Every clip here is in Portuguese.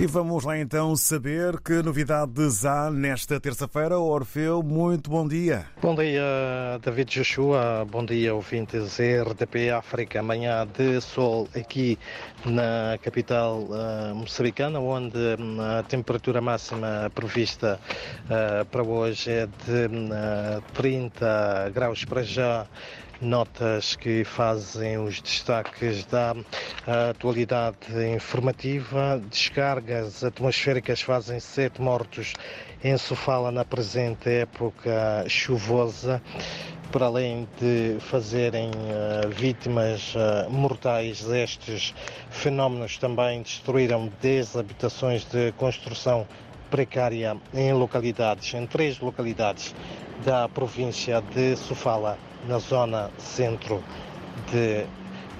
E vamos lá então saber que novidades há nesta terça-feira. Orfeu, muito bom dia. Bom dia, David Joshua. Bom dia, ouvintes RDP África. Manhã de sol aqui na capital uh, moçambicana, onde uh, a temperatura máxima prevista uh, para hoje é de 30 graus para já notas que fazem os destaques da atualidade informativa. Descargas atmosféricas fazem sete mortos em Sofala na presente época chuvosa para além de fazerem uh, vítimas uh, mortais, estes fenómenos também destruíram 10 habitações de construção precária em localidades, em três localidades da província de Sofala na zona centro de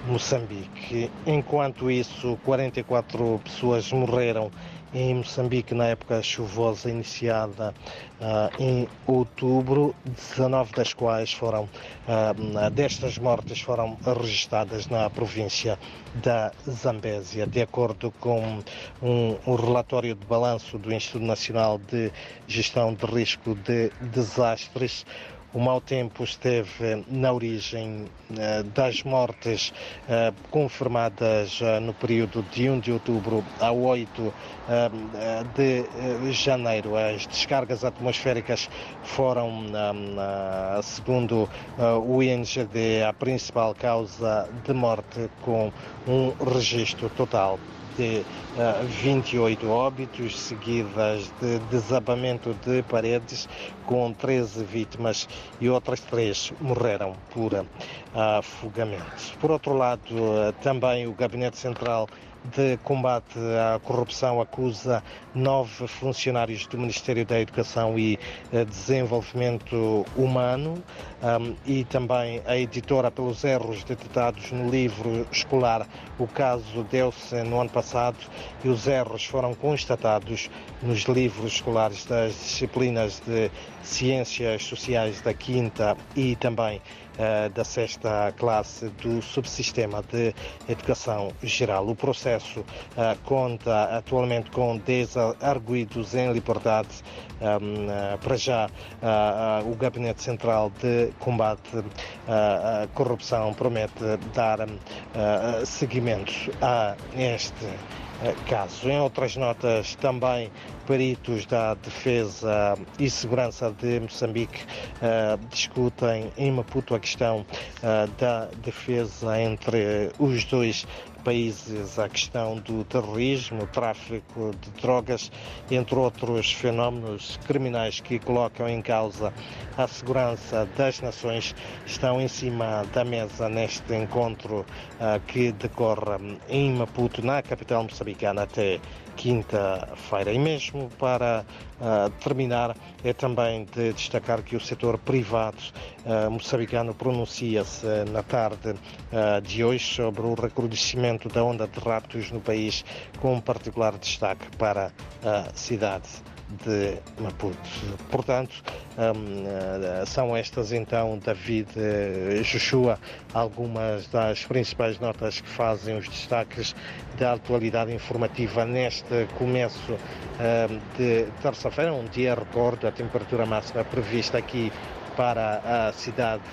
Moçambique. Enquanto isso, 44 pessoas morreram em Moçambique na época chuvosa iniciada uh, em outubro, 19 das quais foram, uh, destas mortes foram registradas na província da Zambésia. De acordo com um, um relatório de balanço do Instituto Nacional de Gestão de Risco de Desastres, o mau tempo esteve na origem uh, das mortes uh, confirmadas no período de 1 de outubro a 8 de janeiro. As descargas atmosféricas foram, segundo o INGD, a principal causa de morte, com um registro total de uh, 28 óbitos, seguidas de desabamento de paredes, com 13 vítimas e outras três morreram por afogamento. Por outro lado, uh, também o Gabinete Central de combate à corrupção acusa nove funcionários do Ministério da Educação e eh, Desenvolvimento Humano um, e também a editora pelos erros detectados no livro escolar. O caso deu-se no ano passado e os erros foram constatados nos livros escolares das disciplinas de Ciências Sociais da quinta e também da sexta classe do subsistema de Educação Geral. O processo uh, conta atualmente com 10 arguídos em liberdade. Um, uh, para já, o Gabinete Central de Combate à Corrupção promete dar seguimento a este caso. Em outras notas, também peritos da Defesa e Segurança de Moçambique uh, discutem em Maputo a questão uh, da defesa entre os dois países, a questão do terrorismo, tráfico de drogas, entre outros fenómenos criminais que colocam em causa a segurança das nações, estão em cima da mesa neste encontro uh, que decorre em Maputo, na capital moçambicana, até quinta-feira. E mesmo para uh, terminar, é também de destacar que o setor privado uh, moçambicano pronuncia-se na tarde de hoje sobre o recrudescimento da onda de raptos no país, com um particular destaque para a cidade de Maputo. Portanto, um, são estas então, David Joshua, algumas das principais notas que fazem os destaques da atualidade informativa neste começo um, de terça-feira, um dia recordo a temperatura máxima prevista aqui para a cidade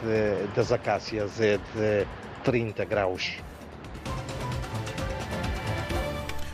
das Acácias é de 30 graus.